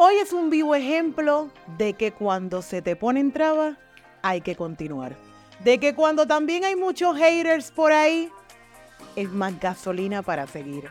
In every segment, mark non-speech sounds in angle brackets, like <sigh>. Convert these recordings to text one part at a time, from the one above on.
Hoy es un vivo ejemplo de que cuando se te ponen trabas, hay que continuar. De que cuando también hay muchos haters por ahí, es más gasolina para seguir.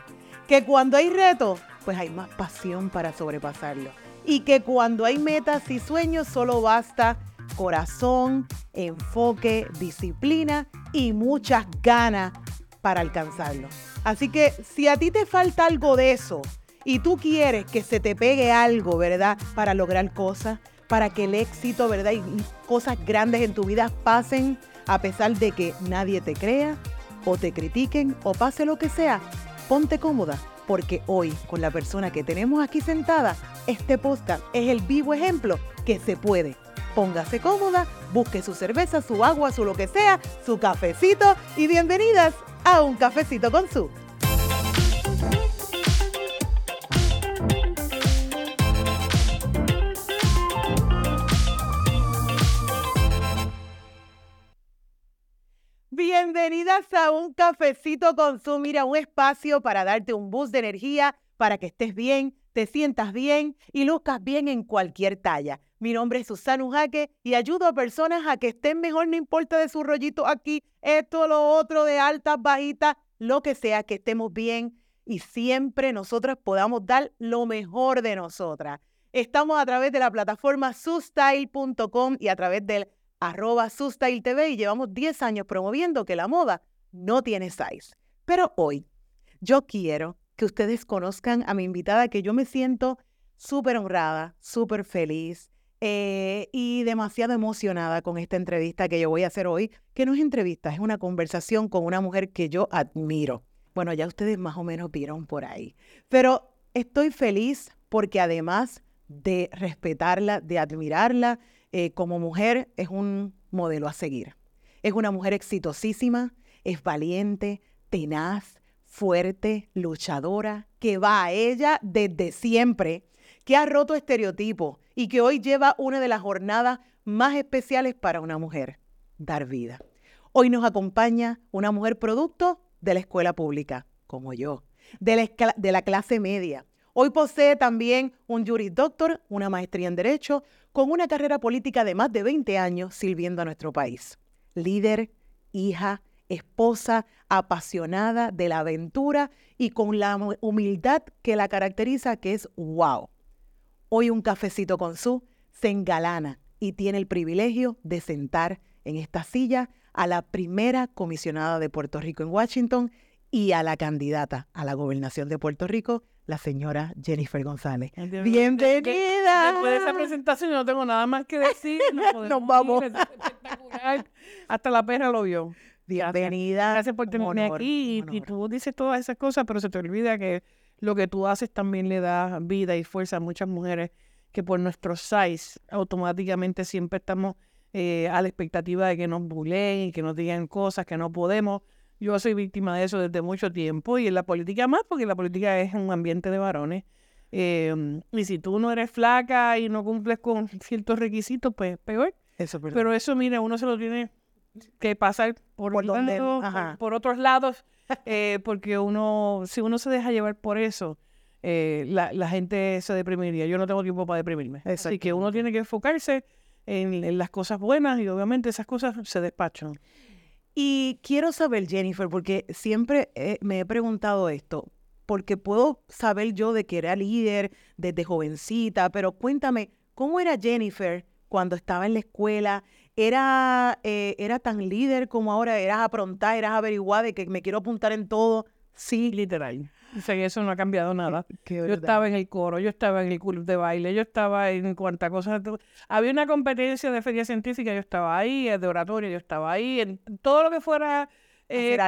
Que cuando hay retos, pues hay más pasión para sobrepasarlo. Y que cuando hay metas y sueños, solo basta corazón, enfoque, disciplina y muchas ganas para alcanzarlo. Así que si a ti te falta algo de eso y tú quieres que se te pegue algo, ¿verdad? Para lograr cosas, para que el éxito, ¿verdad? Y cosas grandes en tu vida pasen a pesar de que nadie te crea o te critiquen o pase lo que sea. Ponte cómoda porque hoy con la persona que tenemos aquí sentada, este podcast es el vivo ejemplo que se puede. Póngase cómoda, busque su cerveza, su agua, su lo que sea, su cafecito y bienvenidas a un cafecito con su. Bienvenidas a un cafecito con su, mira, un espacio para darte un boost de energía, para que estés bien, te sientas bien y luzcas bien en cualquier talla. Mi nombre es Susana Ujaque y ayudo a personas a que estén mejor, no importa de su rollito aquí, esto, lo otro, de altas, bajitas, lo que sea, que estemos bien y siempre nosotras podamos dar lo mejor de nosotras. Estamos a través de la plataforma sustyle.com y a través del arroba TV y llevamos 10 años promoviendo que la moda no tiene size. Pero hoy yo quiero que ustedes conozcan a mi invitada, que yo me siento súper honrada, súper feliz eh, y demasiado emocionada con esta entrevista que yo voy a hacer hoy, que no es entrevista, es una conversación con una mujer que yo admiro. Bueno, ya ustedes más o menos vieron por ahí, pero estoy feliz porque además de respetarla, de admirarla, eh, como mujer es un modelo a seguir. Es una mujer exitosísima, es valiente, tenaz, fuerte, luchadora, que va a ella desde siempre, que ha roto estereotipos y que hoy lleva una de las jornadas más especiales para una mujer, dar vida. Hoy nos acompaña una mujer producto de la escuela pública, como yo, de la, de la clase media, Hoy posee también un Juris Doctor, una maestría en Derecho, con una carrera política de más de 20 años sirviendo a nuestro país. Líder, hija, esposa, apasionada de la aventura y con la humildad que la caracteriza, que es wow. Hoy un cafecito con su se engalana y tiene el privilegio de sentar en esta silla a la primera comisionada de Puerto Rico en Washington y a la candidata a la gobernación de Puerto Rico, la señora Jennifer González. Bienvenida. Después de esa presentación no tengo nada más que <laughs> decir. Nos, vamos. Hasta la perra lo vio. Bienvenida. Gracias, por tenerme aquí. Y, tú dices todas esas cosas, pero se te olvida que lo que tú haces también le da vida y fuerza a muchas mujeres que por nuestro size automáticamente siempre estamos eh, a la expectativa de que nos buleen y que nos digan cosas que no podemos. Yo soy víctima de eso desde mucho tiempo y en la política más, porque la política es un ambiente de varones. Em, y si tú no eres flaca y no cumples con ciertos requisitos, pues peor. Eso Pero eso, mire, uno se lo tiene que pasar por, por, otros lados, eh, porque uno, si uno se deja llevar por eso, eh, la, la, gente se deprimiría. Yo no tengo tiempo para deprimirme. Así que uno tiene que enfocarse en, en, las cosas buenas y obviamente esas cosas se despachan. Y quiero saber, Jennifer, porque siempre eh, me he preguntado esto, porque puedo saber yo de que era líder desde jovencita, pero cuéntame, ¿cómo era Jennifer cuando estaba en la escuela? ¿Era, eh, era tan líder como ahora? ¿Eras aprontada, eras averiguada de que me quiero apuntar en todo? Sí. Literal. O sea, eso no ha cambiado nada. <laughs> yo estaba en el coro, yo estaba en el club de baile, yo estaba en cuantas cosas. Había una competencia de feria científica, yo estaba ahí, de oratoria, yo estaba ahí, en todo lo que fuera eh,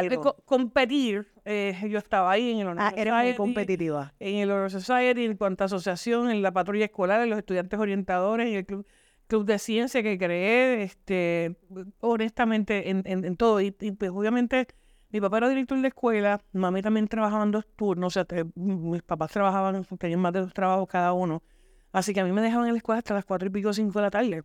competir, eh, yo estaba ahí en el Honor ah, era muy competitiva. En el Honor Society, en cuanto a asociación, en la patrulla escolar, en los estudiantes orientadores, en el club, club de ciencia que creé, este, honestamente, en, en, todo. Y, y pues, obviamente mi papá era director de escuela, mami también trabajaba en dos turnos, o sea, mis papás trabajaban, tenían más de dos trabajos cada uno. Así que a mí me dejaban en la escuela hasta las cuatro y pico, cinco de la tarde.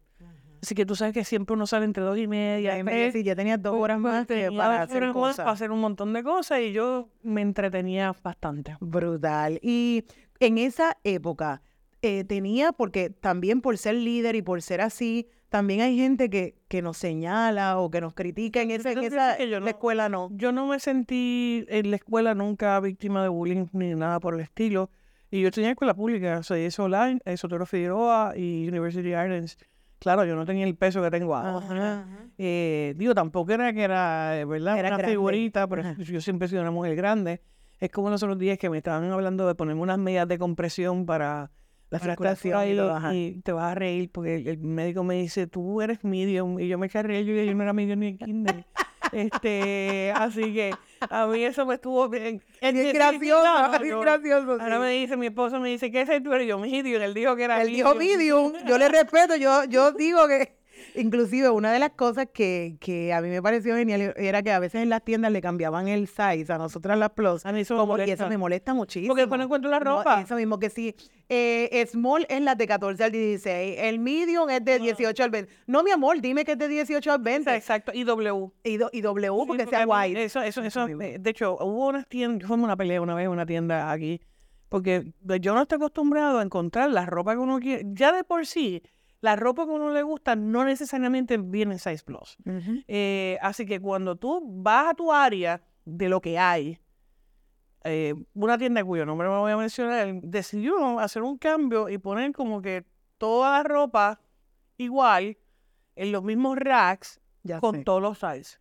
Así que tú sabes que siempre uno sale entre dos y media. Y sí, ya tenía dos horas más para hacer cosas. Para hacer un montón de cosas y yo me entretenía bastante. Brutal. Y en esa época, eh, tenía, porque también por ser líder y por ser así, también hay gente que, que nos señala o que nos critica en, esa, la escuela no. Yo no me sentí en la escuela nunca víctima de bullying ni nada por el estilo. Y yo tenía escuela pública, o sea, eso online, Sotero Figueroa y University Islands. Claro, yo no tenía el peso que tengo ahora. Eh, digo, tampoco era que era, eh, ¿verdad? Era una figurita, pero yo siempre he sido una mujer grande. Es como los otros días que me estaban hablando de ponerme unas medidas de compresión para la frustración y, te vas a reír porque el, médico me dice, tú eres medium, y yo me eché a reír, yo, yo no era medium ni en kinder. este, así que a mí eso me estuvo bien. Es gracioso, <laughs> es gracioso. Ahora me dice, mi esposo me dice, ¿qué es tú? Y yo, medium, él dijo que era Él dijo medium, yo le respeto, yo, yo digo que Inclusive, una de las cosas que, que, a mí me pareció genial era que a veces en las tiendas le cambiaban el size a nosotras las plus. A mí eso, como, me, y eso me molesta muchísimo. Porque después no encuentro la ropa. eso mismo, que sí. Eh, small es la de 14 al 16. El medium es de 18 al 20. No, mi amor, dime que es de 18 al 20. Exacto. Y W. Y, y W porque, sea white. Eso, eso, eso. Eh, de hecho, hubo una tienda, yo una pelea una vez en una tienda aquí. Porque yo no estoy acostumbrado a encontrar la ropa que uno quiere. Ya de por sí, la ropa que a uno le gusta no necesariamente viene en Size Plus. Eh, así que cuando tú vas a tu área de lo que hay, eh, una tienda cuyo nombre no voy a mencionar, decidió hacer un cambio y poner como que toda la ropa igual en los mismos racks con todos los sizes.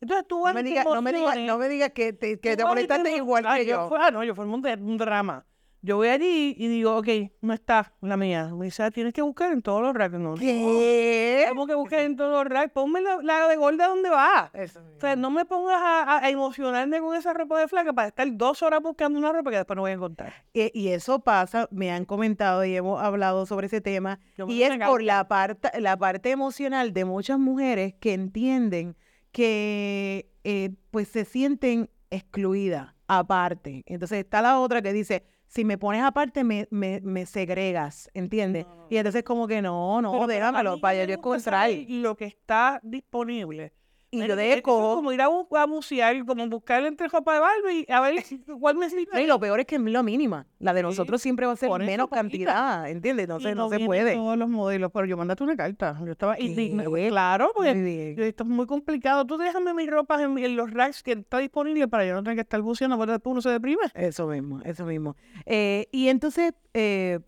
Entonces tú vas no me, digas, no, me no me que te, que te molestaste igual que yo. ah, no, yo formé un drama. Yo voy allí y digo, ok, no está la mía. Me dice, ah, tienes que buscar en todos los racks. No, ¿Qué? Tengo que buscar en todos los racks. Ponme la, de gorda donde va. o sea, no me pongas a, emocionarme con esa ropa de flaca para estar dos horas buscando una ropa que después no voy a encontrar. Y, eso pasa, me han comentado y hemos hablado sobre ese tema. Y es por la parte, la parte emocional de muchas mujeres que entienden que eh, pues se sienten excluidas aparte. Entonces está la otra que dice, si me pones aparte, me, me, me segregas, ¿entiendes? Y entonces como que no, no, déjamelo para yo encontrar. Lo que está disponible y lo dejo. Es como ir a, a musear, como buscar entre ropa de Barbie, a ver <laughs> cuál me sirve. y lo peor es que es lo mínima. La de nosotros siempre va a ser menos cantidad, ¿entiendes? Entonces no, no se puede. todos los modelos, pero yo mandate una carta. Yo estaba indigna. Claro, porque esto es muy complicado. Tú déjame mis ropas en, los racks que está disponible para yo no tener que estar buceando, porque después uno se deprime. Eso mismo, eso mismo. Eh, y entonces, eh,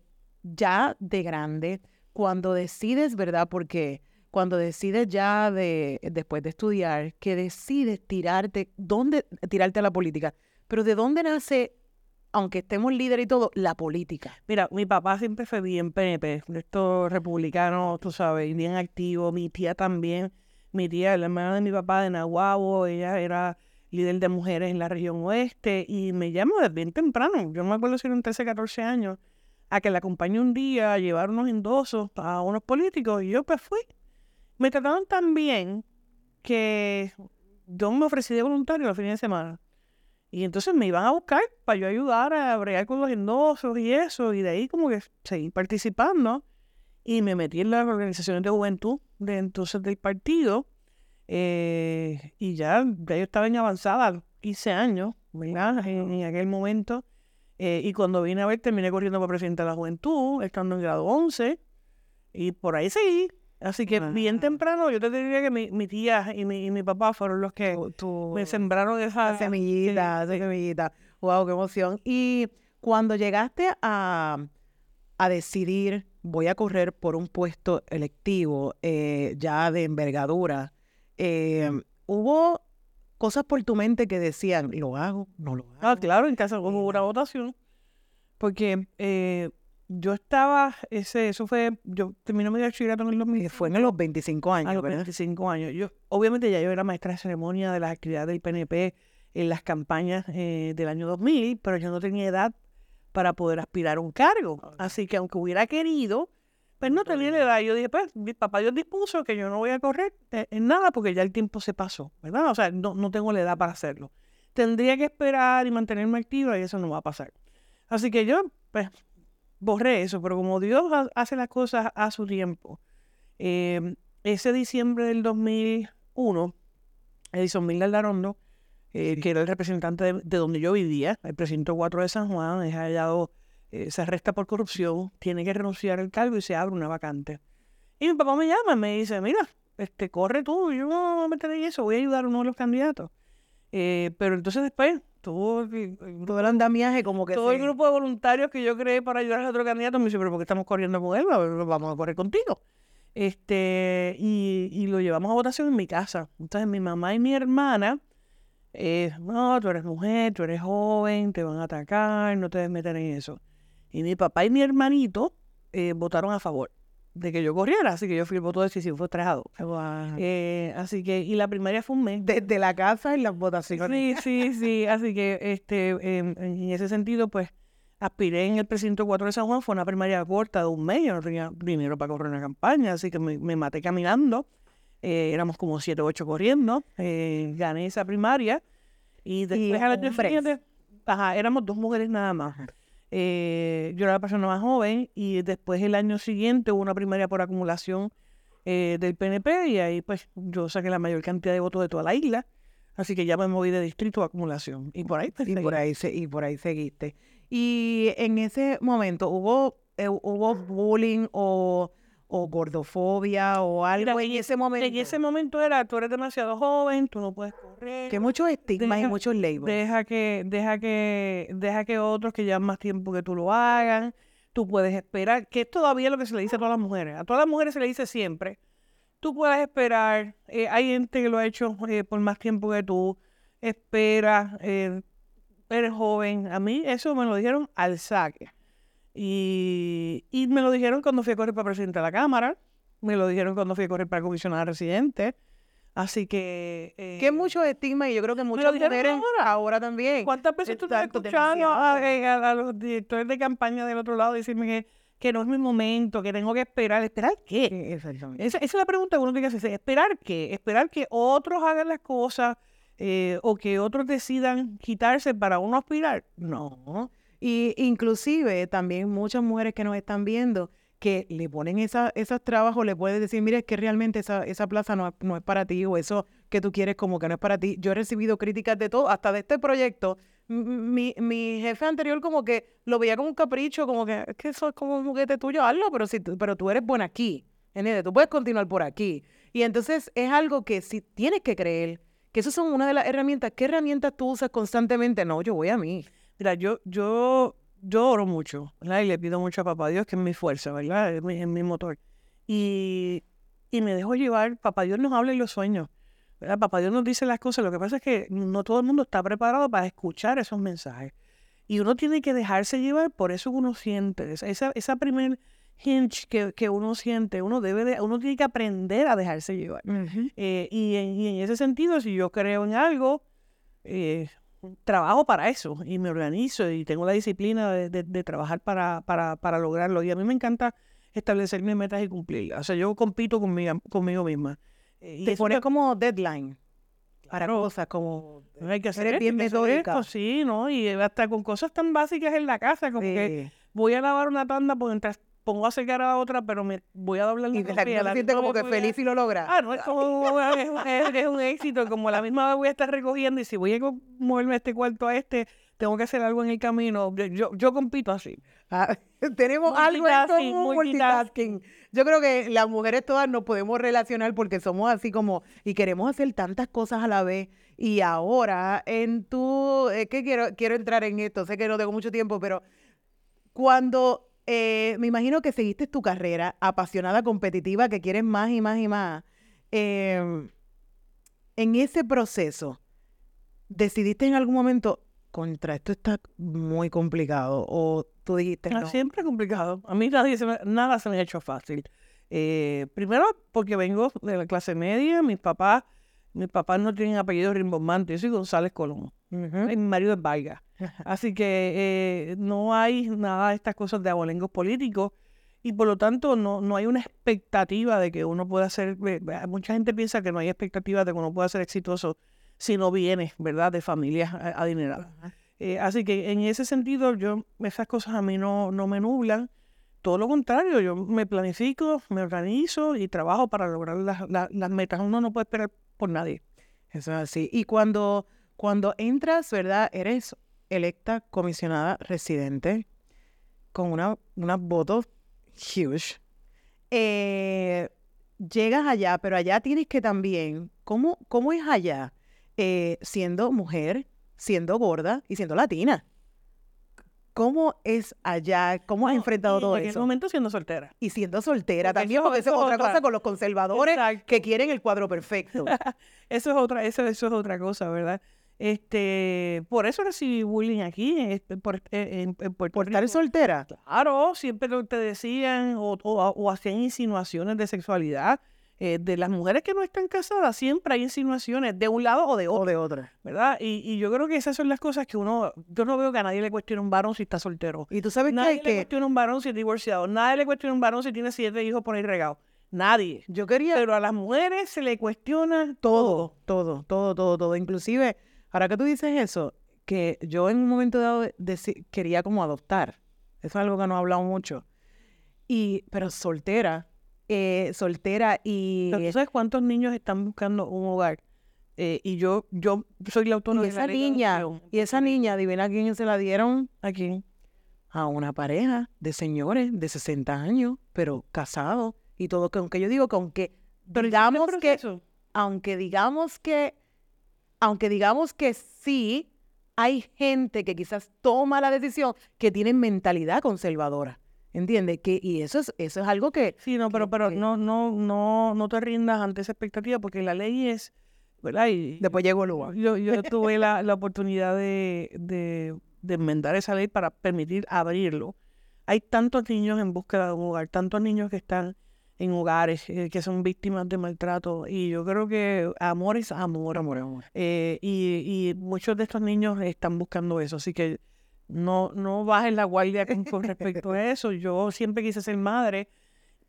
ya de grande, cuando decides, ¿verdad? Porque cuando decides ya de, después de estudiar, que decides tirarte, ¿dónde tirarte a la política? Pero ¿de dónde nace, aunque estemos líder y todo, la política? Mira, mi papá siempre fue bien PNP, estos republicanos, tú sabes, bien activo, mi tía también, mi tía, la hermana de mi papá de Nahuabo, ella era líder de mujeres en la región oeste y me llamó desde bien temprano, yo me acuerdo si eran 13, 14 años, a que la acompañe un día a llevar unos endosos a unos políticos y yo pues fui me trataron tan bien que yo me ofrecí de voluntario los fines de semana. Y entonces me iban a buscar para yo ayudar a bregar con los endosos y eso. Y de ahí como que seguí participando. Y me metí en las organizaciones de juventud de entonces del partido. Eh, y ya, yo estaba en avanzada, 15 años, ¿verdad? En, aquel momento. Eh, y cuando vine a ver, terminé corriendo para presidente de la juventud, estando en grado 11. Y por ahí seguí, Así que bien temprano yo te diría que mi, tía y mi, mi, papá fueron los que me sembraron esa semillita, esa semillita. Wow, qué emoción. Y cuando llegaste a, a decidir, voy a correr por un puesto electivo eh, ya de envergadura, eh, ¿hubo cosas por tu mente que decían, lo hago, no lo ah, hago? Ah, claro, en caso hubo una votación. Porque eh, yo estaba, ese, eso fue, yo terminé mi bachillerato en el 2000. Fue en los 25 años. A los 25 años. Yo, obviamente ya yo era maestra de ceremonia de las actividades del PNP en las campañas eh, del año 2000, pero yo no tenía edad para poder aspirar a un cargo. Así que aunque hubiera querido, pues no tenía la edad. Yo dije, pues, mi papá Dios dispuso que yo no voy a correr eh, en nada porque ya el tiempo se pasó, ¿verdad? O sea, no, no tengo la edad para hacerlo. Tendría que esperar y mantenerme activa y eso no va a pasar. Así que yo, pues, borré eso, pero como Dios hace las cosas a su tiempo, em, ese diciembre del 2001, Edison Miller Larondo, eh, que era el representante de, donde yo vivía, el precinto 4 de San Juan, es hallado eh, se arresta por corrupción, tiene que renunciar al cargo y se abre una vacante. Y mi papá me llama y me dice, mira, este, corre tú, yo no me meteré en eso, voy a ayudar a uno de los candidatos. Eh, pero entonces después todo el andamiaje como que todo el grupo de voluntarios que yo creé para ayudar a otro candidato me dice, pero ¿por qué estamos corriendo con él? Vamos a correr contigo. Este, y, y lo llevamos a votación en mi casa. Entonces mi mamá y mi hermana, eh, no, tú eres mujer, tú eres joven, te van a atacar, no te debes meter en eso. Y mi papá y mi hermanito eh, votaron a favor de que yo corriera, así que yo fui el voto decisivo, fue 3 a 2. Eh, así que, y la primaria fue un mes. Desde la casa en las votaciones. Sí, sí, sí, así que este, em, en ese sentido, pues, aspiré en el precinto 4 de San Juan, fue una primaria corta de un mes, yo no tenía dinero para correr una campaña, así que me, maté caminando, eh, éramos como 7 o 8 corriendo, eh, gané esa primaria, y después a la ajá, éramos dos mujeres nada más. Eh, yo era la persona más joven y después el año siguiente hubo una primaria por acumulación eh, del PNP y ahí pues yo saqué la mayor cantidad de votos de toda la isla. Así que ya me moví de distrito a acumulación. Y por ahí pues, y por ahí, y por ahí seguiste. Y en ese momento, ¿hubo, eh, hubo bullying o o gordofobia o algo en ese momento. En ese momento era, tú eres demasiado joven, tú no puedes correr. Que muchos estigmas y muchos labels. Deja que, deja que, deja que otros que llevan más tiempo que tú lo hagan. Tú puedes esperar, que es todavía lo que se le dice a todas las mujeres. A todas las mujeres se le dice siempre, tú puedes esperar. Eh, hay gente que lo ha hecho eh, por más tiempo que tú. Espera, eh, eres joven. A mí eso me lo dijeron al saque. Y, y, me lo dijeron cuando fui a correr para presidente de la Cámara, me lo dijeron cuando fui a correr para comisionada residente. Así que... Eh, que mucho estigma y yo creo que muchas mujeres ahora. también. ¿Cuántas veces tú has escuchado eh, a, los directores de campaña del otro lado decirme que, que no es mi momento, que tengo que esperar? ¿Esperar qué? Exactamente. Esa, es la pregunta que uno tiene que hacerse. ¿Esperar qué? ¿Esperar que otros hagan las cosas eh, o que otros decidan quitarse para uno aspirar? No. Y inclusive también muchas mujeres que nos están viendo que le ponen esa, esos trabajos, le puedes decir, mire, es que realmente esa, esa plaza no, no, es para ti o eso que tú quieres como que no es para ti. Yo he recibido críticas de todo, hasta de este proyecto. Mi, mi jefe anterior como que lo veía como un capricho, como que es que eso es como un juguete tuyo, hazlo, pero, si pero tú eres buena aquí, ¿entiendes? Tú puedes continuar por aquí. Y entonces es algo que si tienes que creer, que eso son una de las herramientas. ¿Qué herramientas tú usas constantemente? No, yo voy a mí. Mira, yo, yo, yo oro mucho, ¿verdad? Y le pido mucho a papá Dios, que es mi fuerza, ¿verdad? Es mi, motor. Y, y me dejo llevar, papá Dios nos habla en los sueños, ¿verdad? Papá Dios nos dice las cosas. Lo que pasa es que no todo el mundo está preparado para escuchar esos mensajes. Y uno tiene que dejarse llevar por eso que uno siente. Esa, esa primer hinge que, que, uno siente, uno debe de, uno tiene que aprender a dejarse llevar. Eh, y, en, y, en, ese sentido, si yo creo en algo, eh, trabajo para eso y me organizo y tengo la disciplina de, trabajar para, para, para, lograrlo. Y a mí me encanta establecerme metas y cumplirlas. O sea, yo compito conmigo, conmigo misma. Eh, Te pones como deadline para cosas como hay que hacer bien metódica. sí, ¿no? Y hasta con cosas tan básicas en la casa, como que voy a lavar una tanda, pues entras pongo a secar a otra, pero me voy a doblar la Y la se siente como que feliz y lo logra. Ah, no, es como es, es, un éxito, como la misma vez voy a estar recogiendo y si voy a moverme este cuarto a este, tengo que hacer algo en el camino. Yo, yo compito así. Ah, <laughs> tenemos algo en común, multitasking. Yo creo que las mujeres todas nos podemos relacionar porque somos así como, y queremos hacer tantas cosas a la vez. Y ahora, en tu, es que quiero, quiero entrar en esto, sé que no tengo mucho tiempo, pero cuando eh, me imagino que seguiste tu carrera apasionada, competitiva, que quieres más y más y más. Em, en ese proceso, ¿decidiste en algún momento, contra esto está muy complicado? ¿O tú dijiste ah, no? Siempre complicado. A mí nadie nada se me ha hecho fácil. Eh, primero porque vengo de la clase media, mis papás, mis papás no tienen apellido rimbombante, yo soy González Colón. Mi marido es Vargas. Así que eh, no hay nada de estas cosas de abolengos políticos y por lo tanto no, no hay una expectativa de que uno pueda ser, mucha gente piensa que no hay expectativa de que uno pueda ser exitoso si no viene, ¿verdad?, de familias adineradas. Eh, así que en ese sentido, yo, esas cosas a mí no, no me nublan. Todo lo contrario, yo me planifico, me organizo y trabajo para lograr las, las metas. Uno no puede esperar por nadie. Eso es así. Y cuando, cuando entras, ¿verdad? Eres electa comisionada residente. con una, unas votos huge. Eh, llegas allá, pero allá tienes que también, ¿cómo, cómo es allá? Eh, siendo mujer, siendo gorda y siendo latina. ¿Cómo es allá? ¿Cómo has enfrentado todo en eso? En momento siendo soltera. Y siendo soltera también, porque eso es otra cosa con los conservadores que quieren el cuadro perfecto. <laughs> eso es otra, eso, eso es otra cosa, ¿verdad? Este, por eso recibí bullying aquí, este, por, en, ¿Por estar soltera? Claro, siempre te decían o, o hacían insinuaciones de sexualidad. Eh, de las mujeres que no están casadas, siempre hay insinuaciones de un lado o de otro. de otra. ¿Verdad? Y, yo creo que esas son las cosas que uno. Yo no veo que a nadie le cuestione un varón si está soltero. Y tú sabes nadie que. le cuestiona un varón si es divorciado. Nadie le cuestiona un varón si tiene siete hijos por ahí regados. Nadie. Yo quería. Pero a las mujeres se le cuestiona todo, todo, todo, todo, todo. Inclusive, ahora que tú dices eso, que yo en un momento dado quería como adoptar. Eso es algo que no he hablado mucho. Y, pero soltera, eh, soltera y... ¿Sabes cuántos niños están buscando un hogar? Eh, y yo, yo soy la autónoma. Y esa niña, y esa niña, adivina a quién se la dieron. ¿A quién? A una pareja de señores de 60 años, pero casados y todo. Que aunque yo digo que aunque digamos que, aunque digamos que, aunque digamos que sí, hay gente que quizás toma la decisión que tiene mentalidad conservadora. ¿Entiendes? Que, y eso es, eso es algo que... Sí, no, pero, pero no, no, no, no te rindas ante esa expectativa porque la ley es, ¿verdad? Y Después llegó el lugar. Yo, yo tuve la, la oportunidad de, de, de, enmendar esa ley para permitir abrirlo. Hay tantos niños en búsqueda de un hogar, tantos niños que están en hogares eh, que son víctimas de maltrato y yo creo que amor es amor. Amor, amor. Eh, y, y muchos de estos niños están buscando eso, así que no, no bajes la guardia con, respecto a eso. Yo siempre quise ser madre,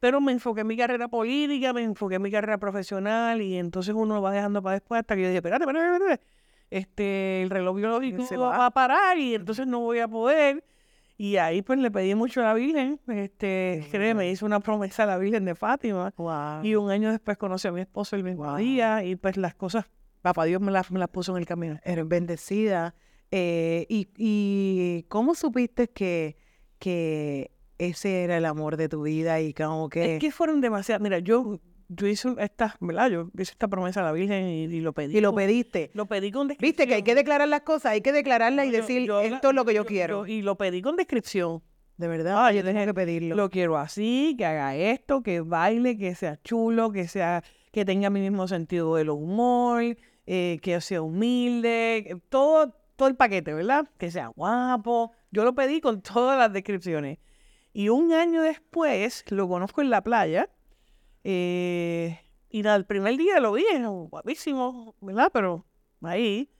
pero me enfoqué en mi carrera política, me enfoqué en mi carrera profesional y entonces uno lo va dejando para después hasta que yo dije, espérate, espérate, espérate. Este, el reloj biológico se va. a parar y entonces no voy a poder. Y ahí pues le pedí mucho a la Virgen, este, me hizo una promesa a la Virgen de Fátima. Y un año después conocí a mi esposo el mismo día y pues las cosas, papá Dios me las, me las puso en el camino. Eres bendecida. Eh, y, cómo supiste que, que ese era el amor de tu vida y como que... Es que fueron demasiadas... Mira, yo, yo hice esta, ¿verdad? Yo hice esta promesa a la Virgen y, lo pedí. Y lo pediste. Lo pedí con descripción. Viste que hay que declarar las cosas, hay que declararlas y decir, esto es lo que yo, quiero. y lo pedí con descripción. De verdad, ah, yo tenía que pedirlo. Lo quiero así, que haga esto, que baile, que sea chulo, que sea, que tenga mi mismo sentido del humor, eh, que sea humilde, todo, todo el paquete, ¿verdad? Que sea guapo. Yo lo pedí con todas las descripciones. Y un año después lo conozco en la playa. Eh, y nada, el primer día lo vi, guapísimo, ¿verdad? Pero ahí.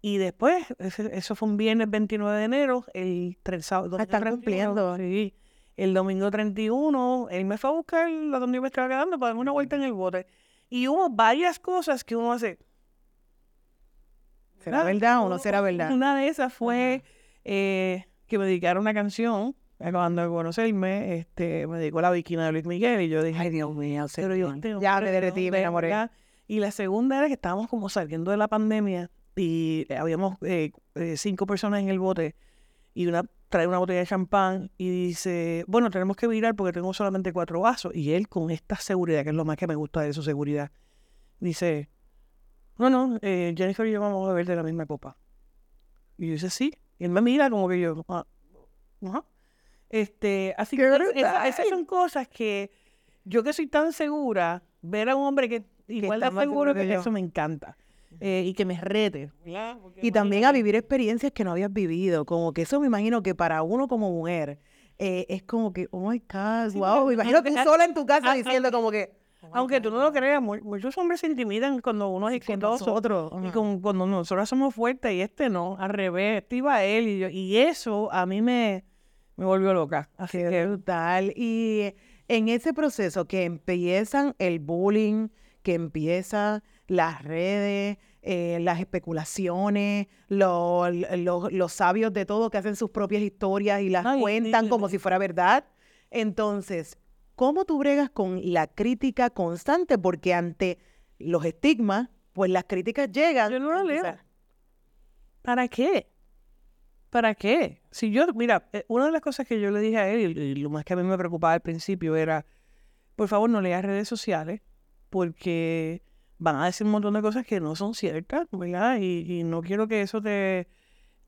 Y después, eso fue un viernes 29 de enero, el 3 sábado. Ah, está cumpliendo. Sí. El domingo 31, él me fue a buscar la donde yo me estaba quedando para darme una vuelta en el bote. Y hubo varias cosas que uno hace ¿Será verdad o no será verdad? Una de esas fue eh, que me dedicaron una canción acabando de conocerme, este, me dedicó la bikina de Luis Miguel y yo dije, ay Dios mío, pero yo ya me derretí, me enamoré. Y la segunda era que estábamos como saliendo de la pandemia y habíamos eh, eh, cinco personas en el bote y una trae una botella de champán y dice, bueno, tenemos que virar porque tengo solamente cuatro vasos. Y él con esta seguridad, que es lo más que me gusta de su seguridad, dice, no, no, eh, Jennifer y yo vamos a beber de la misma copa. Y yo dice, sí. Y él me mira como que yo, ah, Este, así que esas, son cosas que yo que soy tan segura, ver a un hombre que igual está seguro que, eso me encanta. Eh, y que me rete. Y también a vivir experiencias que no habías vivido. Como que eso me imagino que para uno como mujer eh, es como que, oh my God, wow. Me imagino tú sola en tu casa diciendo como que, aunque tú no lo creas, muchos hombres se intimidan cuando uno es exitoso. Nosotros. Y cuando nosotros somos fuertes y este no, al revés, este iba él y yo. Y eso a mí me, me volvió loca. Así que brutal. Y en ese proceso que empiezan el bullying, que empiezan las redes, eh, las especulaciones, los sabios de todo que hacen sus propias historias y las cuentan como si fuera verdad. Entonces, ¿Cómo tú bregas con la crítica constante? Porque ante los estigmas, pues las críticas llegan. Yo no lo leo. ¿Para qué? ¿Para qué? Si yo, mira, eh, una de las cosas que yo le dije a él, y lo más que a mí me preocupaba al principio era, por favor, no leas redes sociales, porque van a decir un montón de cosas que no son ciertas, ¿verdad? Y, no quiero que eso te,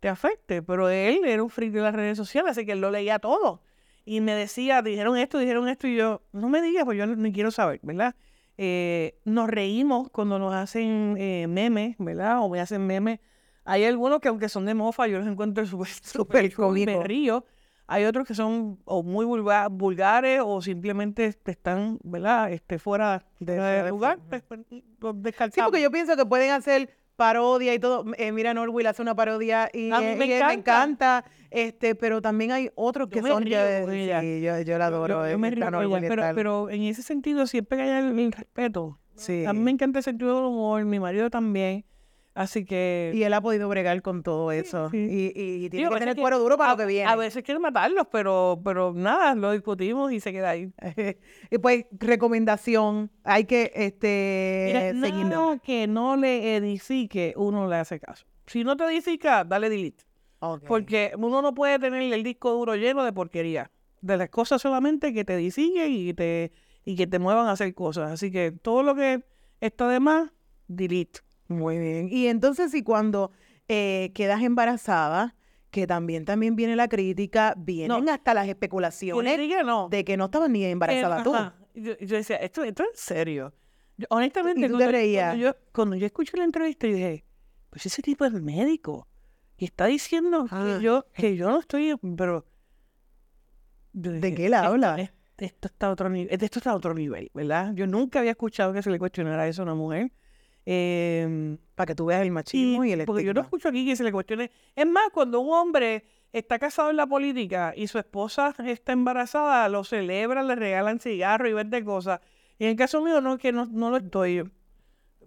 te afecte. Pero él era un freak de las redes sociales, así que él lo leía todo. Y me decía, dijeron esto, dijeron esto, y yo, no me digas, pues yo ni quiero saber, ¿verdad? Eh, nos reímos cuando nos hacen eh, memes, ¿verdad? O me hacen memes. Hay algunos que aunque son de mofa, yo los encuentro <laughs> súper super cómicos. Me río. Hay otros que son o muy vulgares o simplemente están, ¿verdad? Este, fuera de, lugar. Pues, pues, sí, porque yo pienso que pueden hacer parodia y todo. Eh, mira, Norwell hace una parodia y, me, encanta. Este, pero también hay otros que son. Yo, sí, yo, la adoro. pero, pero, en ese sentido siempre hay el, respeto. Sí. A mí me encanta el sentido del humor, mi marido también. Así que... Y él ha podido bregar con todo eso. Y, y, tiene que tener cuero duro para lo que viene. A veces quiere matarlos, pero, pero nada, lo discutimos y se queda ahí. <laughs> y pues, recomendación, hay que este, Mira, que no le edifique, uno le hace caso. Si no te edifica, dale delete. Porque uno no puede tener el disco duro lleno de porquería. De las cosas solamente que te edifiquen y, te, y que te muevan a hacer cosas. Así que todo lo que está de más, delete. Muy bien. Y entonces, si cuando eh, quedas embarazada, que también también viene la crítica, vienen hasta las especulaciones de que no estabas ni embarazada tú. Yo, decía, esto, esto es serio. honestamente, cuando, yo, cuando yo escuché la entrevista, yo dije, pues ese tipo es médico. Y está diciendo que, ah. yo, que yo no estoy, pero... ¿De qué la habla? Esto, está a otro nivel, esto está a otro nivel, ¿verdad? Yo nunca había escuchado que se le cuestionara eso a una mujer. Em, para que tú veas el machismo y, el Porque yo no escucho aquí que se le cuestione. Es más, cuando un hombre está casado en la política y su esposa está embarazada, lo celebra, le regalan cigarros y vende cosas. Y en el caso mío, no, que no, no lo estoy.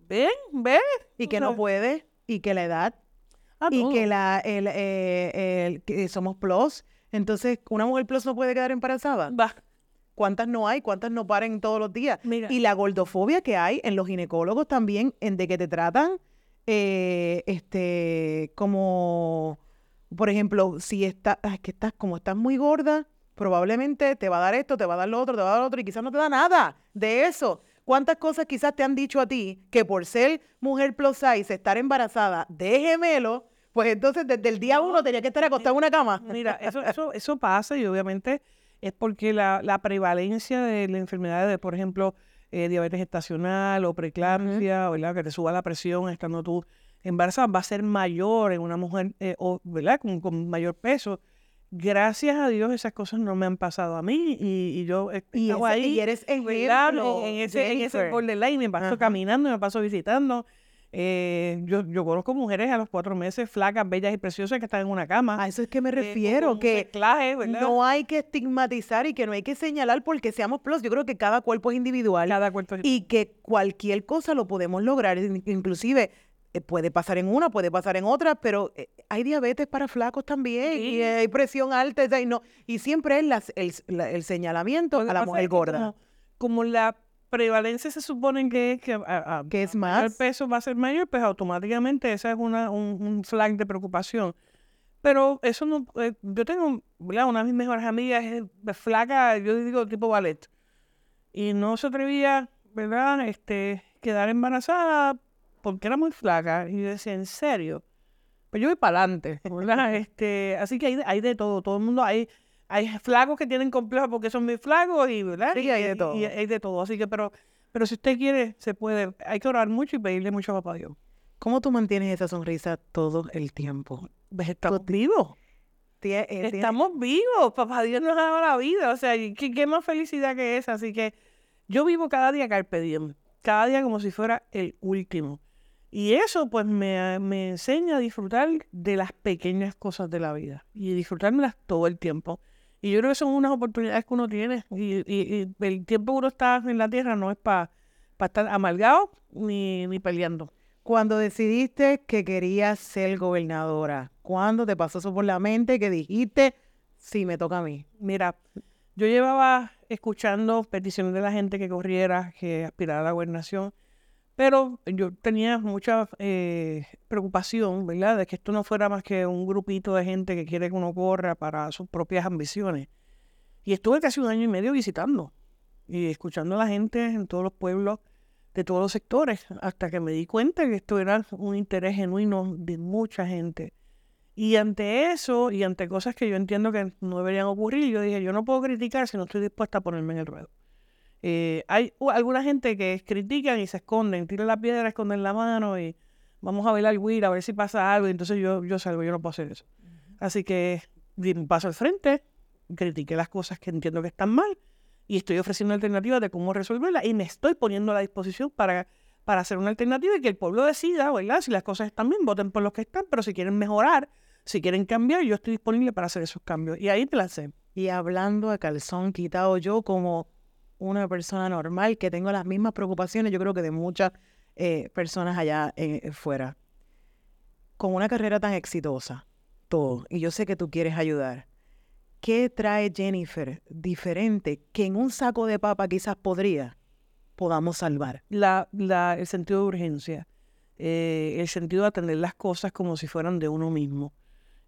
Ven, ven. Y que no puede, y que la edad, ah, y que la el, eh, el, que somos plus. Entonces, ¿una mujer plus no puede quedar embarazada? Va. ¿Cuántas no hay? ¿Cuántas no paren todos los días? Y la gordofobia que hay en los ginecólogos también, en de que te tratan eh, este como, por ejemplo, si estás, que estás, como estás muy gorda, probablemente te va a dar esto, te va a dar lo otro, te va a dar lo otro, y quizás no te da nada de eso. ¿Cuántas cosas quizás te han dicho a ti que por ser mujer plus size, estar embarazada de gemelo, pues entonces desde el día uno tenía que estar acostada en una cama? Mira, eso, <laughs> eso, eso pasa y obviamente es porque la, la prevalencia de la enfermedad de, por ejemplo, eh, diabetes estacional o preeclampsia, ¿verdad? Que te suba la presión estando tú embarazada, va a ser mayor en una mujer, eh, o, ¿verdad? Con, mayor peso. Gracias a Dios esas cosas no me han pasado a mí y, yo y ahí. Y eres ejemplo en, ese, en ese borderline, me paso caminando, me paso visitando. Eh, yo, yo conozco mujeres a los cuatro meses, flacas, bellas y preciosas, que están en una cama. A eso es que me eh, refiero, que no hay que estigmatizar y que no hay que señalar porque seamos plus. Yo creo que cada cuerpo es individual. Cada cuerpo Y que cualquier cosa lo podemos lograr. Inclusive eh, puede pasar en una, puede pasar en otra, pero hay diabetes para flacos también y hay presión alta y, no, y siempre es el, señalamiento a la mujer gorda. como la prevalencia se supone que, que, que es más. El peso va a ser mayor, pues automáticamente esa es una, un, flag de preocupación. Pero eso no. Eh, yo tengo, Una de mis mejores amigas es flaca, yo digo tipo ballet. Y no se atrevía, ¿verdad? Este, quedar embarazada porque era muy flaca. Y yo decía, ¿en serio? Pues yo voy para adelante, ¿verdad? <laughs> este, así que hay, hay de todo. Todo el mundo hay hay flacos que tienen complejos porque son muy flacos y, ¿verdad? Sí, hay de todo. Y, hay de todo. Así que, pero, pero si usted quiere, se puede. Hay que orar mucho y pedirle mucho a papá Dios. ¿Cómo tú mantienes esa sonrisa todo el tiempo? Estamos vivos. Eh, Estamos vivos. Papá Dios nos ha dado la vida. O sea, ¿qué, qué más felicidad que esa. Así que yo vivo cada día carpe diem. Cada día como si fuera el último. Y eso pues me, me enseña a disfrutar de las pequeñas cosas de la vida. Y disfrutármelas todo el tiempo. Y yo creo que son unas oportunidades que uno tiene. Y, el tiempo que uno está en la tierra no es para estar amargado ni, ni peleando. Cuando decidiste que querías ser gobernadora, ¿cuándo te pasó eso por la mente que dijiste, sí, me toca a mí? Mira, yo llevaba escuchando peticiones de la gente que corriera, que aspirara a la gobernación, Pero yo tenía mucha eh, preocupación, ¿verdad? De que esto no fuera más que un grupito de gente que quiere que uno corra para sus propias ambiciones. Y estuve casi un año y medio visitando y escuchando a la gente en todos los pueblos de todos los sectores, hasta que me di cuenta que esto era un interés genuino de mucha gente. Y ante eso, y ante cosas que yo entiendo que no deberían ocurrir, yo dije, yo no puedo criticar si no estoy dispuesta a ponerme en el ruedo. Eh, hay alguna gente que critican y se esconden, tiran la piedra, esconden la mano y vamos a ver al Wii a ver si pasa algo. Y entonces yo, yo salgo, yo no puedo hacer eso. Así que di un paso al frente, critiqué las cosas que entiendo que están mal y estoy ofreciendo alternativas de cómo resolverlas y me estoy poniendo a la disposición para, para hacer una alternativa y que el pueblo decida, ¿verdad? Si las cosas están bien, voten por los que están, pero si quieren mejorar, si quieren cambiar, yo estoy disponible para hacer esos cambios. Y ahí te la sé. Y hablando de calzón quitado, yo como una persona normal que tengo las mismas preocupaciones, yo creo que de muchas eh, personas allá eh, fuera, con una carrera tan exitosa, todo, y yo sé que tú quieres ayudar, ¿Qué trae Jennifer diferente que en un saco de papa quizás podría podamos salvar? La, la, el sentido de urgencia, eh, el sentido de atender las cosas como si fueran de uno mismo,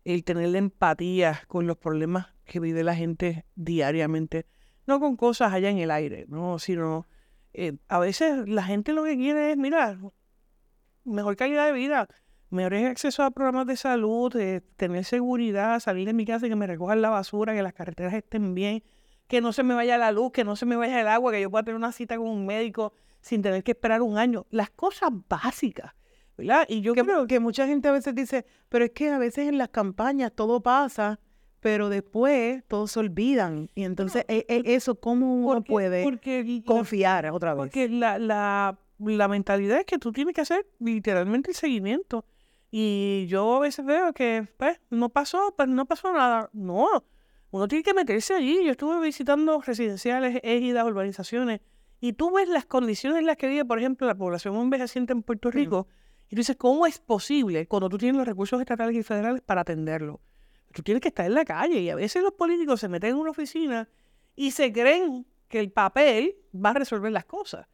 el tener la empatía con los problemas que vive la gente diariamente, no con cosas allá en el aire, no, sino eh, a veces la gente lo que quiere es, mira, mejor calidad de vida, mejores acceso a programas de salud, tener seguridad, salir de mi casa y que me recojan la basura, que las carreteras estén bien, que no se me vaya la luz, que no se me vaya el agua, que yo pueda tener una cita con un médico sin tener que esperar un año. Las cosas básicas. ¿verdad? Y yo creo que mucha gente a veces dice, pero es que a veces en las campañas todo pasa, pero después todos se olvidan. Y entonces e, e, eso, ¿cómo uno puede confiar otra vez? Porque la, la, la mentalidad es que tú tienes que hacer literalmente el seguimiento. Y yo a veces veo que, pues, no pasó, pues no pasó nada. No, uno tiene que meterse allí. Yo estuve visitando residenciales, égidas, urbanizaciones, y tú ves las condiciones en las que vive, por ejemplo, la población envejeciente en Puerto Rico, y tú dices, ¿cómo es posible cuando tú tienes los recursos estatales y federales para atenderlo? Tú tienes que estar en la calle, y a veces los políticos se meten en una oficina y se creen que el papel va a resolver las cosas.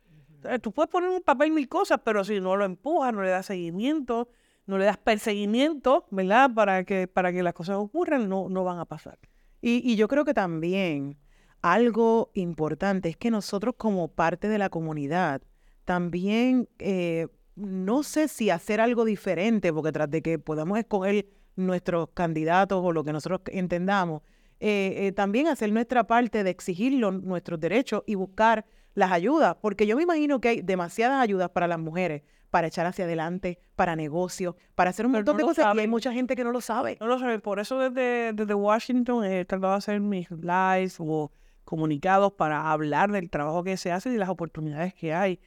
tú puedes poner un papel mil cosas, pero si no lo empujas, no le das seguimiento, no le das perseguimiento, ¿verdad? Para que, para que las cosas ocurran, no, no van a pasar. Y, yo creo que también algo importante es que nosotros como parte de la comunidad, también eh, no sé si hacer algo diferente, porque tras de que podamos escoger nuestros candidatos o lo que nosotros entendamos, eh, eh, también hacer nuestra parte de exigir nuestros derechos y buscar las ayudas, porque yo me imagino que hay demasiadas ayudas para las mujeres, para echar hacia adelante, para negocios, para hacer un montón de cosas y hay mucha gente que no lo sabe. No lo sabe, por eso desde, desde Washington he tratado de hacer mis lives o comunicados para hablar del trabajo que se hace y de las oportunidades que hay.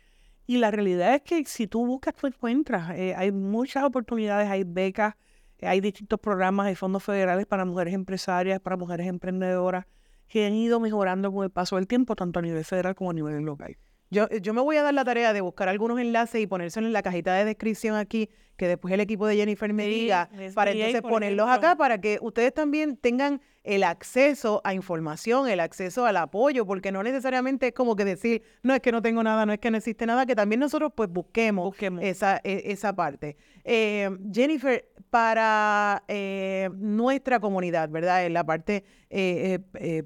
Y la realidad es que si tú buscas, tú encuentras. Eh, hay muchas oportunidades, hay becas, hay distintos programas, hay fondos federales para mujeres empresarias, para mujeres emprendedoras, que han ido mejorando con el paso del tiempo, tanto a nivel federal como a nivel local. Yo, yo me voy a dar la tarea de buscar algunos enlaces y ponérselos en la cajita de descripción aquí, que después el equipo de Jennifer me diga, para entonces ponerlos acá, para que ustedes también tengan el acceso a información, el acceso al apoyo, porque no necesariamente es como que decir, no es que no tengo nada, no es que no existe nada, que también nosotros pues busquemos, Esa, e, esa parte. Eh, Jennifer, para eh, nuestra comunidad, ¿verdad? En la parte eh,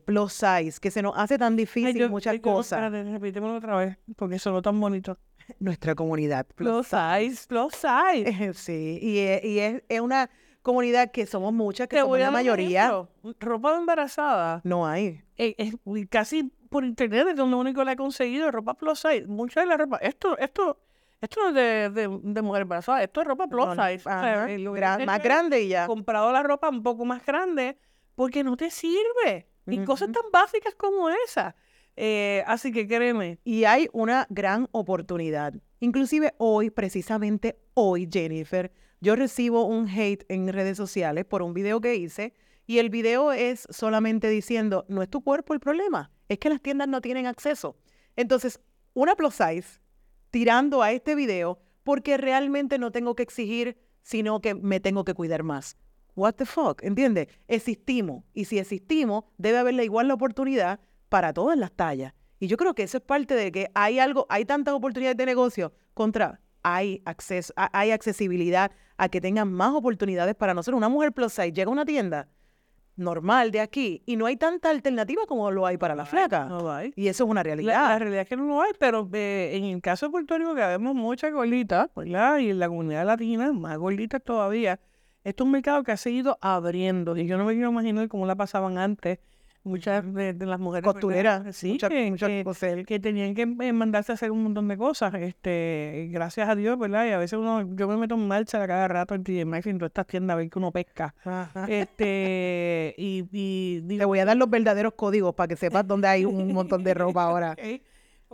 plus size, que se nos hace tan difícil muchas cosas. repitémoslo otra vez, porque sonó tan bonito. Nuestra comunidad plus, size, plus size. sí, y, y es, es una comunidad que somos muchas, que somos la mayoría. Ropa embarazada. No hay. Eh, es, casi por internet es donde único la he conseguido, ropa plus size. Mucha de la ropa. Esto, esto, esto no es de, de, mujer embarazada, esto es ropa plus size. Ah, más grande y ya. comprado la ropa un poco más grande porque no te sirve. Y cosas tan básicas como esa. Eh, así que créeme. Y hay una gran oportunidad. Inclusive hoy, precisamente hoy, Jennifer, yo recibo un hate en redes sociales por un video que hice y el video es solamente diciendo, no es tu cuerpo el problema, es que las tiendas no tienen acceso. Entonces, una plus size tirando a este video porque realmente no tengo que exigir, sino que me tengo que cuidar más. What the fuck, ¿entiendes? Existimos y si existimos, debe haberle igual la oportunidad para todas las tallas. Y yo creo que eso es parte de que hay algo, hay tantas oportunidades de negocio contra, hay acceso, hay accesibilidad a que tengan más oportunidades para nosotros. Una mujer plus size llega a una tienda normal de aquí y no hay tanta alternativa como lo hay para la flaca. No hay. Y eso es una realidad. La, la realidad es que no lo hay, pero eh, en el caso de Puerto Rico, que vemos muchas gorditas, ¿verdad? Y en la comunidad latina, más gorditas todavía. Esto es un mercado que ha seguido abriendo. Y yo no me quiero imaginar cómo la pasaban antes muchas de, las mujeres costureras sí que, que, tenían que eh, mandarse a hacer un montón de cosas este gracias a Dios verdad y a veces uno yo me meto en marcha a cada rato en TJ Maxx en todas estas tiendas a ver que uno pesca. Este <laughs> y, y te voy a dar los verdaderos códigos para que sepas dónde hay un montón de ropa <laughs> ahora.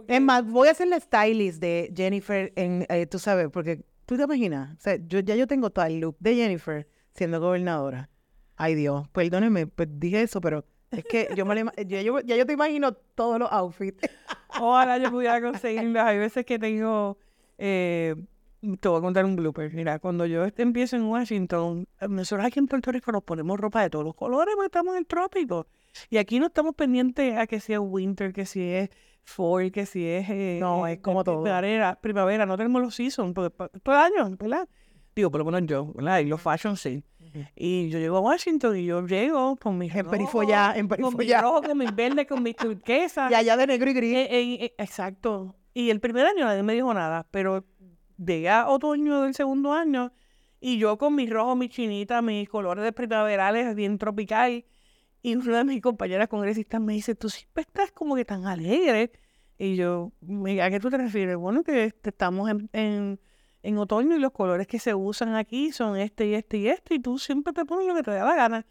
Es más voy a hacer la stylist de Jennifer en eh, tú sabes porque tú te imaginas o sea yo ya yo tengo todo el look de Jennifer siendo gobernadora. Ay Dios perdóneme pues dije eso pero es que yo me ya, yo, ya yo te imagino todos los outfits. <laughs> Ojalá yo pudiera conseguirlos. Hay veces que tengo... Eh, te voy a contar un blooper. Mira, cuando yo empiezo en Washington, nosotros aquí en Puerto Rico nos ponemos ropa de todos los colores porque estamos en el trópico. Y aquí no estamos pendientes a que sea winter, que si es fall, que si es... Eh, no, es como todo. Primavera, primavera, no tenemos los seasons, porque todo el año, ¿verdad? Digo, por lo menos yo, ¿verdad? Y los fashion sí. Y yo llego a Washington y yo llego con mis en perifollá, en Con mi rojo, con mis verdes, con mis turquesas. <laughs> Y allá de negro y gris. Eh, eh, eh, exacto. Y el primer año nadie me dijo nada, pero llegué a otoño del segundo año y yo con mis rojos, mis chinitas, mis colores de primaverales bien tropical. Y una de mis compañeras congresistas me dice, tú siempre estás como que tan alegre. Y yo, ¿a qué tú te refieres? Bueno, que estamos en en otoño y los colores que se usan aquí son este y este y este y tú siempre te pones lo que te da la gana.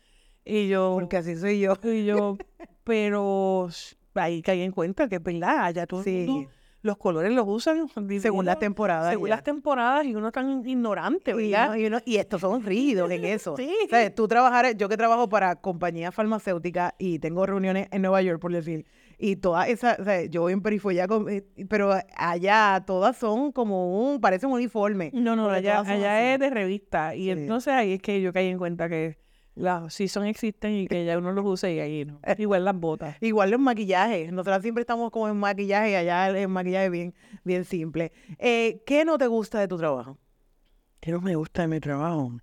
Y yo... Porque así soy yo. Y yo, <laughs> pero ahí caí en cuenta que es verdad, allá tú sí. los colores los usan según las temporadas. Según las temporadas y uno tan ignorante, ¿verdad? Y, estos son rígidos en eso. <laughs> sí. tú trabajar, yo que trabajo para compañías farmacéuticas y tengo reuniones en Nueva York, por decir, y todas esas, o sea, yo voy en perifolla, eh, pero allá todas son como un, parece un uniforme. No, no, allá, allá es de revista. Y entonces ahí es que yo caí en cuenta que las son existen y que ya uno los usa y ahí no. <laughs> Igual las botas. Igual los maquillajes. Nosotros siempre estamos como en maquillaje y allá es maquillaje bien, bien simple. Eh, ¿Qué no te gusta de tu trabajo? ¿Qué no me gusta de mi trabajo?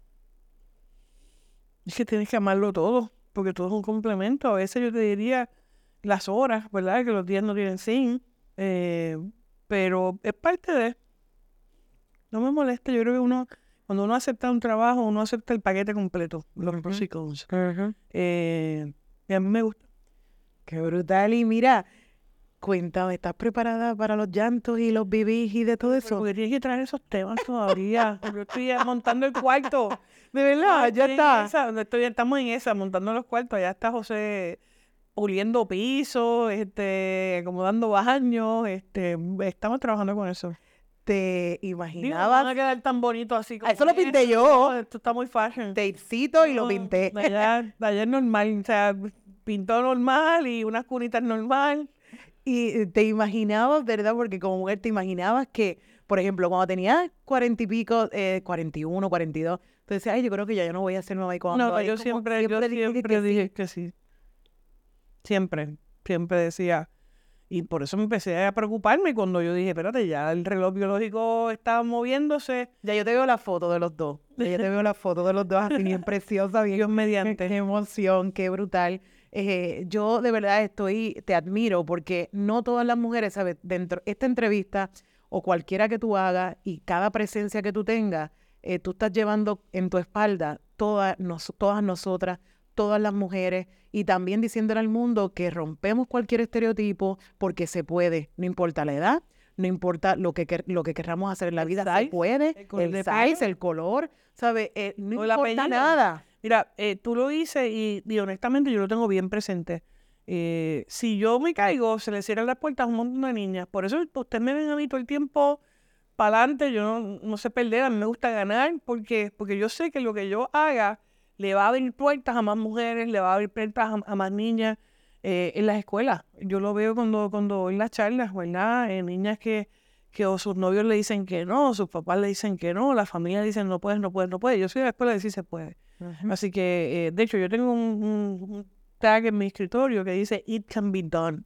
Es que tienes que amarlo todo, porque todo es un complemento. A veces yo te diría, las horas, ¿verdad? Que los días no tienen sin. Eh, pero es parte de. No me molesta, yo creo que uno, cuando uno acepta un trabajo, uno acepta el paquete completo, los pros y cons. Eh, y a mí me gusta. Qué brutal. Y mira, cuéntame, ¿estás preparada para los llantos y los bibis y de todo eso? Porque tienes que traer esos temas todavía. yo estoy montando el cuarto. De verdad, ya está. estoy, estamos en esa, montando los cuartos. Ya está José puliendo pisos, este, acomodando baños, este, estamos trabajando con eso. ¿Te imaginabas? no a quedar tan bonito así como Eso lo pinté yo. Esto está muy fashion. Tapecito y lo pinté. De es normal, o sea, pintó normal y unas cunitas normal. Y te imaginabas, ¿verdad? Porque como mujer te imaginabas que, por ejemplo, cuando tenías cuarenta y pico, eh, cuarenta y uno, cuarenta y dos, decías, ay, yo creo que ya yo no voy a hacer nueva y cuando. No, yo siempre, yo siempre dije que sí. Siempre, siempre decía. Y por eso me empecé a preocuparme cuando yo dije, espérate, ya el reloj biológico está moviéndose. Ya yo te veo la foto de los dos. Ya yo te veo la foto de los dos así bien <laughs> preciosa, bien mediante. Qué emoción, qué brutal. Eh, yo de verdad estoy, te admiro porque no todas las mujeres, ¿sabes? Dentro de esta entrevista o cualquiera que tú hagas y cada presencia que tú tengas, eh, tú estás llevando en tu espalda todas, nos, todas nosotras, todas las mujeres y también diciéndole al mundo que rompemos cualquier estereotipo porque se puede, no importa la edad, no importa lo que, lo que querramos hacer en la vida, se puede, el, el size, el color, ¿sabes? Eh, no importa nada. Mira, eh, tú lo dices y, honestamente yo lo tengo bien presente. Eh, si yo me caigo, se le cierran las puertas a un montón de niñas. Por eso ustedes me ven a mí todo el tiempo para adelante. Yo no, sé perder, a mí me gusta ganar porque, porque yo sé que lo que yo haga le va a abrir puertas a más mujeres, le va a abrir puertas a, más niñas eh, en las escuelas. Yo lo veo cuando, cuando en las charlas, ¿verdad? Eh, niñas que, que o sus novios le dicen que no, sus papás le dicen que no, la familia dice no puedes, no puedes, no puedes. Yo soy de la escuela de sí se puede. Así que, eh, de hecho, yo tengo un, tag en mi escritorio que dice It can be done.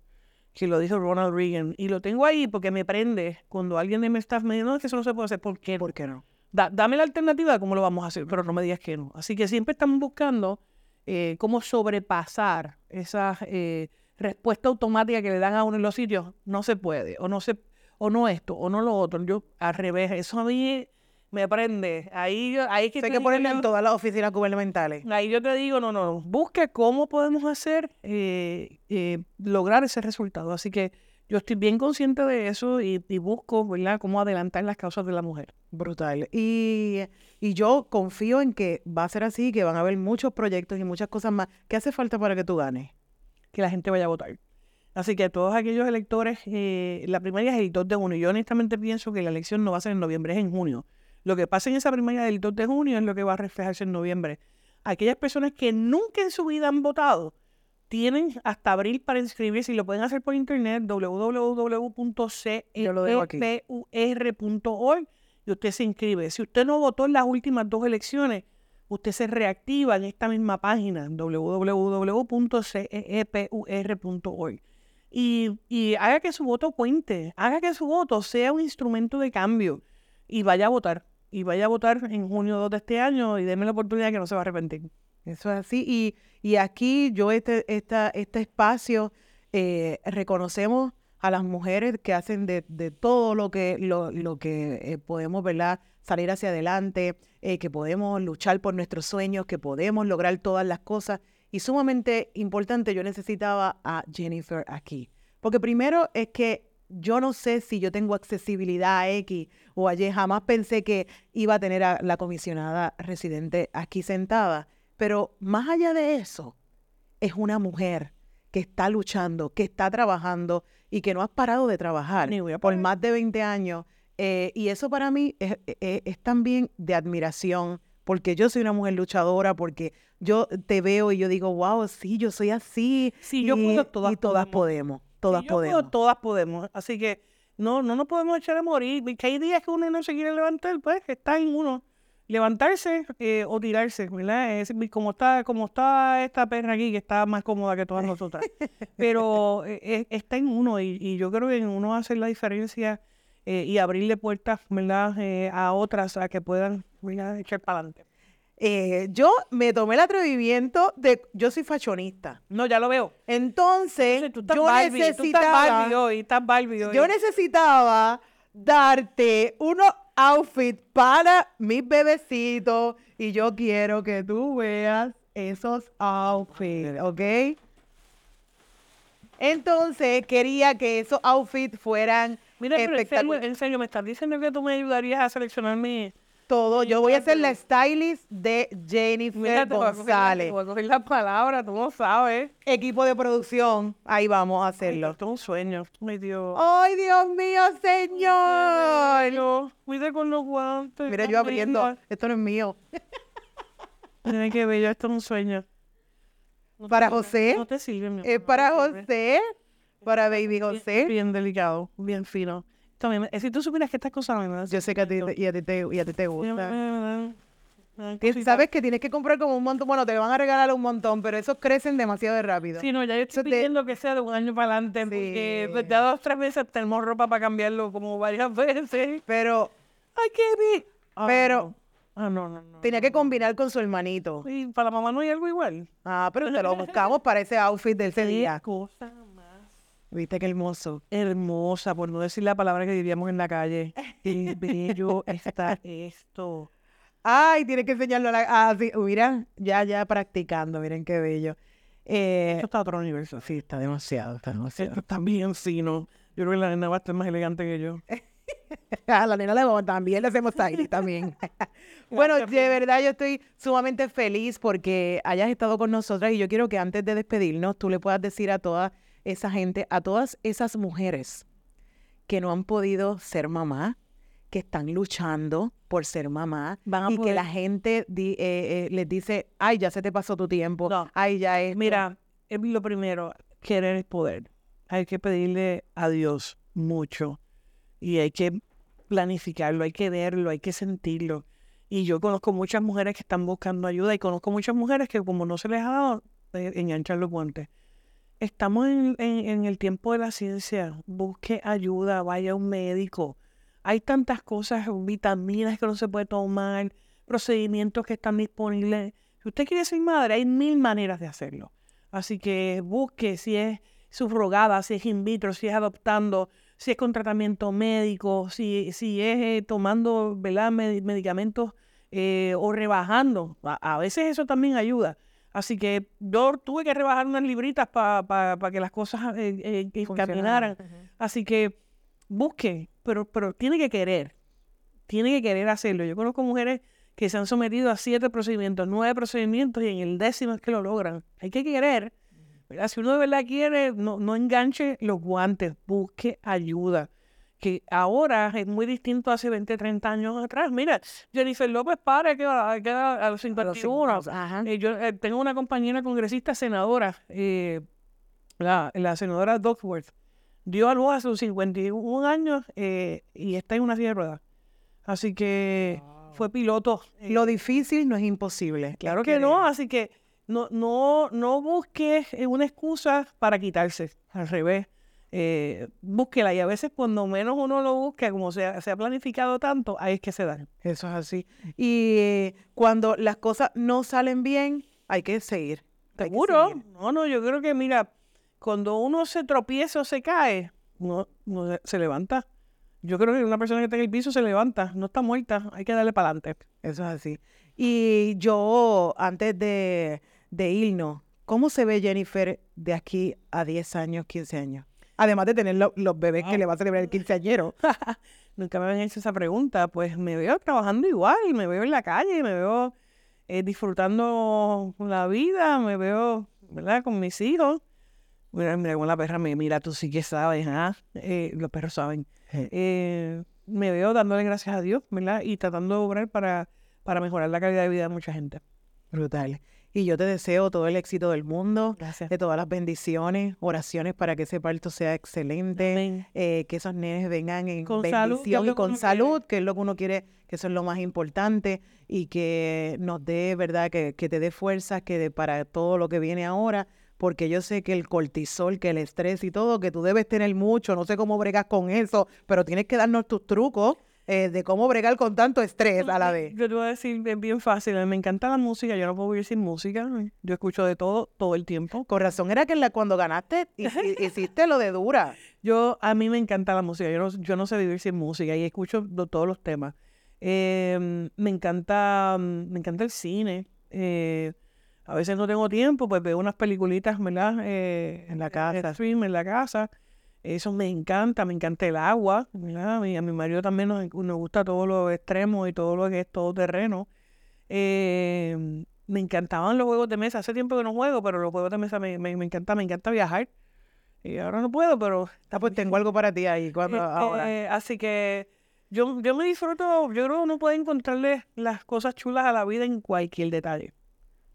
que lo dijo Ronald Reagan. Y lo tengo ahí porque me prende cuando alguien de mi staff me dice, no, es que eso no se puede hacer. ¿Por qué? ¿Por qué no? Dame la alternativa de cómo lo vamos a hacer, pero no me digas que no. Así que siempre estamos buscando eh, cómo sobrepasar esa eh, respuesta automática que le dan a uno en los sitios. No se puede, o no se, o no esto, o no lo otro. Yo al revés, eso a mí me aprende. Ahí, ahí que hay que ponerle en todas las oficinas gubernamentales. Ahí yo te digo, no, no, busque cómo podemos hacer, eh, eh, lograr ese resultado. Así que yo estoy bien consciente de eso y, busco, ¿verdad?, cómo adelantar las causas de la mujer. Brutal. Y, y yo confío en que va a ser así, que van a haber muchos proyectos y muchas cosas más. ¿Qué hace falta para que tú ganes? Que la gente vaya a votar. Así que todos aquellos electores, eh, la primaria es el 2 de junio. Yo honestamente pienso que la elección no va a ser en noviembre, es en junio. Lo que pasa en esa primaria del 2 de junio es lo que va a reflejarse en noviembre. Aquellas personas que nunca en su vida han votado tienen hasta abril para inscribirse y lo pueden hacer por internet www.cepur.org y usted se inscribe. Si usted no votó en las últimas dos elecciones, usted se reactiva en esta misma página www.cepur.org y, y haga que su voto cuente, haga que su voto sea un instrumento de cambio y vaya a votar y vaya a votar en junio 2 de este año y déme la oportunidad que no se va a arrepentir. Eso es así. Y, y aquí yo, este, esta, este espacio, eh, reconocemos a las mujeres que hacen de, de todo lo que, lo, lo que eh, podemos, ¿verdad? Salir hacia adelante, eh, que podemos luchar por nuestros sueños, que podemos lograr todas las cosas. Y sumamente importante, yo necesitaba a Jennifer aquí. Porque primero es que yo no sé si yo tengo accesibilidad a X o a. Jamás pensé que iba a tener a la comisionada residente aquí sentada. Pero más allá de eso, es una mujer que está luchando, que está trabajando y que no ha parado de trabajar por más de 20 años. Eh, y eso para mí es, e, e, es, también de admiración, porque yo soy una mujer luchadora, porque yo te veo y yo digo, wow, sí, yo soy así. Sí, yo puedo, todas, y todas podemos todas podemos. todas podemos. Así que no, no nos podemos echar a morir. Que hay días que uno no se quiere levantar, pues está en uno. Levantarse eh, o tirarse, ¿verdad? Es, como está, como está esta perra aquí, que está más cómoda que todas nosotras. <laughs> Pero eh, está en uno y, yo creo que en uno hacer la diferencia eh, y abrirle puertas, ¿verdad? a otras a que puedan, echar para adelante. Eh, yo me tomé el atrevimiento de, yo soy fashionista. No, ya lo veo. Entonces, yo necesitaba, yo necesitaba darte unos outfits para mis bebecitos y yo quiero que tú veas esos outfits, ¿ok? Entonces, quería que esos outfits fueran Mira, espectaculares. en serio, me estás diciendo que tú me ayudarías a seleccionar mi todo. Yo voy a ser la stylist de Jennifer González. Voy a coger la palabra, tú no sabes. Equipo de producción, ahí vamos a hacerlo. esto es un sueño. Ay, Dios. Ay, Dios mío, señor. Cuide con los guantes. Mira, yo abriendo. Esto no es mío. Tiene que ver, esto es un sueño. para José. No te sirve, mi Es para José. Para Baby José. bien delicado, bien fino. También, si tú supieras que estas cosas me Yo sé que a ti, y a ti te, y a ti te gusta. Sabes que tienes que comprar como un montón, bueno, te van a regalar un montón, pero esos crecen demasiado rápido. Sí, no, ya yo estoy pidiendo que sea de un año para adelante, porque pues, ya dos, tres veces tenemos ropa para cambiarlo como varias <laughs> veces. Pero, ay, qué. Ah, pero, Ah, no, no, no. Tenía que combinar con su hermanito. Y para la mamá no hay algo igual. Ah, pero te lo <laughs> buscamos para ese outfit de ese día. cosa Viste qué hermoso. Hermosa, por no decir la palabra que diríamos en la calle. Qué bello está <laughs> esto. Ay, tienes que enseñarlo a la... Ah, sí, mira, ya, ya practicando, miren qué bello. Eh, esto está a otro universo. Sí, está demasiado, está demasiado. Esto está bien fino. Yo creo que la nena va a estar más elegante que yo. a <laughs> la nena le vamos también, le hacemos ahí también. <laughs> bueno, de verdad yo estoy sumamente feliz porque hayas estado con nosotras y yo quiero que antes de despedirnos tú le puedas decir a todas esa gente, a todas esas mujeres que no han podido ser mamá, que están luchando por ser mamá y que la gente eh, eh, les dice, ay, ya se te pasó tu tiempo, ay, ya es. Mira, es lo primero, querer el poder. Hay que pedirle a Dios mucho y hay que planificarlo, hay que verlo, hay que sentirlo. Y yo conozco muchas mujeres que están buscando ayuda y conozco muchas mujeres que como no se les ha dado, eh, enganchan los guantes. Estamos en, en, el tiempo de la ciencia. Busque ayuda, vaya a un médico. Hay tantas cosas, vitaminas que no se puede tomar, procedimientos que están disponibles. Si usted quiere ser madre, hay mil maneras de hacerlo. Así que busque si es subrogada, si es in vitro, si es adoptando, si es con tratamiento médico, si, si es eh, tomando medicamentos eh, o rebajando. A, veces eso también ayuda. Así que yo tuve que rebajar unas libritas para que las cosas eh, caminaran. Así que busque, pero, pero tiene que querer. Tiene que querer hacerlo. Yo conozco mujeres que se han sometido a siete procedimientos, nueve procedimientos y en el décimo es que lo logran. Hay que querer si uno de verdad quiere, no, no enganche los guantes, busque ayuda. Que ahora es muy distinto hace 20, 30 años atrás. Mira, Jennifer López para que a, los 51. Eh, yo eh, tengo una compañera congresista senadora, eh, la, la, senadora Duckworth. Dio a luz a sus 51 años y está en una silla de ruedas. Así que fue piloto. Lo difícil no es imposible. Claro que no, así que no, no, no busques eh, una excusa para quitarse, al revés. Eh, búsquela y a veces cuando menos uno lo busque, como se ha, se ha planificado tanto, ahí es que se dan. Eso es así. Y eh, cuando las cosas no salen bien, hay que seguir. ¿Seguro? No, no, yo creo que mira, cuando uno se tropieza o se cae, no, no se levanta. Yo creo que una persona que está en el piso se levanta, no está muerta, hay que darle para adelante. Eso es así. Y yo, antes de, de irnos, ¿cómo se ve Jennifer de aquí a 10 años, 15 años? Además de tener los bebés que le va a celebrar el quinceañero. <laughs> Nunca me habían hecho esa pregunta. Pues me veo trabajando igual, me veo en la calle, me veo eh, disfrutando la vida, me veo, ¿verdad? Con mis hijos. Mira, mira la perra me mira, tú sí que sabes, ¿ah? Eh, los perros saben. Eh, me veo dándole gracias a Dios, ¿verdad? Y tratando de obrar para, para mejorar la calidad de vida de mucha gente. Brutal. Y yo te deseo todo el éxito del mundo, de todas las bendiciones, oraciones para que ese parto sea excelente, eh, que esos nenes vengan en con bendición y con salud, que es lo que uno quiere, que eso es lo más importante, y que nos dé, ¿verdad? Que, que te dé fuerzas que de, para todo lo que viene ahora, porque yo sé que el cortisol, que el estrés y todo, que tú debes tener mucho, no sé cómo bregas con eso, pero tienes que darnos tus trucos eh, de cómo bregar con tanto estrés a la vez. Yo te voy a decir, es bien fácil. me encanta la música, yo no puedo vivir sin música. Yo escucho de todo, todo el tiempo. Con razón era que la, cuando ganaste <laughs> hiciste lo de dura. Yo, a mí me encanta la música, yo no, yo no sé vivir sin música y escucho todos los temas. Em, me encanta, me encanta el cine. Eh, a veces no tengo tiempo, pues veo unas peliculitas, ¿verdad? Eh, en la casa. Stream en la casa. Eso me encanta, me encanta el agua. A, mi, a mi marido también nos, gusta todo lo extremo y todo lo que es todo terreno. Eh, me encantaban los juegos de mesa. Hace tiempo que no juego, pero los juegos de mesa me, me, encanta, me encanta viajar. Y ahora no puedo, pero... Ah, pues tengo algo para ti ahí. Cuando, este, ahora. Así que yo, yo me disfruto, yo creo que uno puede encontrarle las cosas chulas a la vida en cualquier detalle.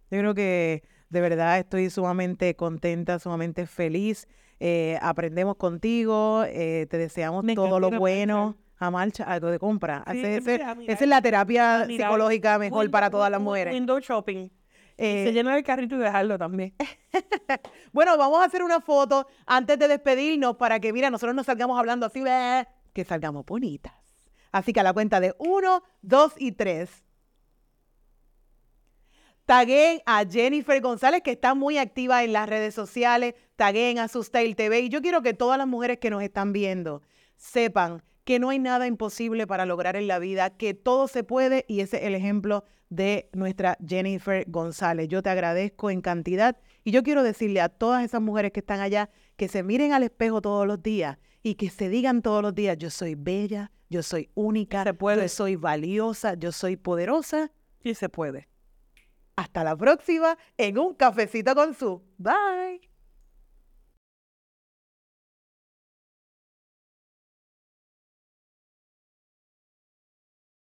Yo creo que de verdad estoy sumamente contenta, sumamente feliz eh, aprendemos contigo, eh, te deseamos todo lo bueno. A marcha, algo de compra. esa es la terapia psicológica mejor para todas las mujeres. Window shopping. Eh, se llena el carrito y dejarlo también. <laughs> bueno, vamos a hacer una foto antes de despedirnos para que, mira, nosotros nos salgamos hablando así, que salgamos bonitas. Así que a la cuenta de uno, dos y tres. Taguen a Jennifer González, que está muy activa en las redes sociales. Taguen a Sustail TV. Y yo quiero que todas las mujeres que nos están viendo sepan que no hay nada imposible para lograr en la vida, que todo se puede y ese es el ejemplo de nuestra Jennifer González. Yo te agradezco en cantidad y yo quiero decirle a todas esas mujeres que están allá que se miren al espejo todos los días y que se digan todos los días, yo soy bella, yo soy única, se puede. yo soy valiosa, yo soy poderosa. Y se puede. Hasta la próxima en un cafecito con su. Bye.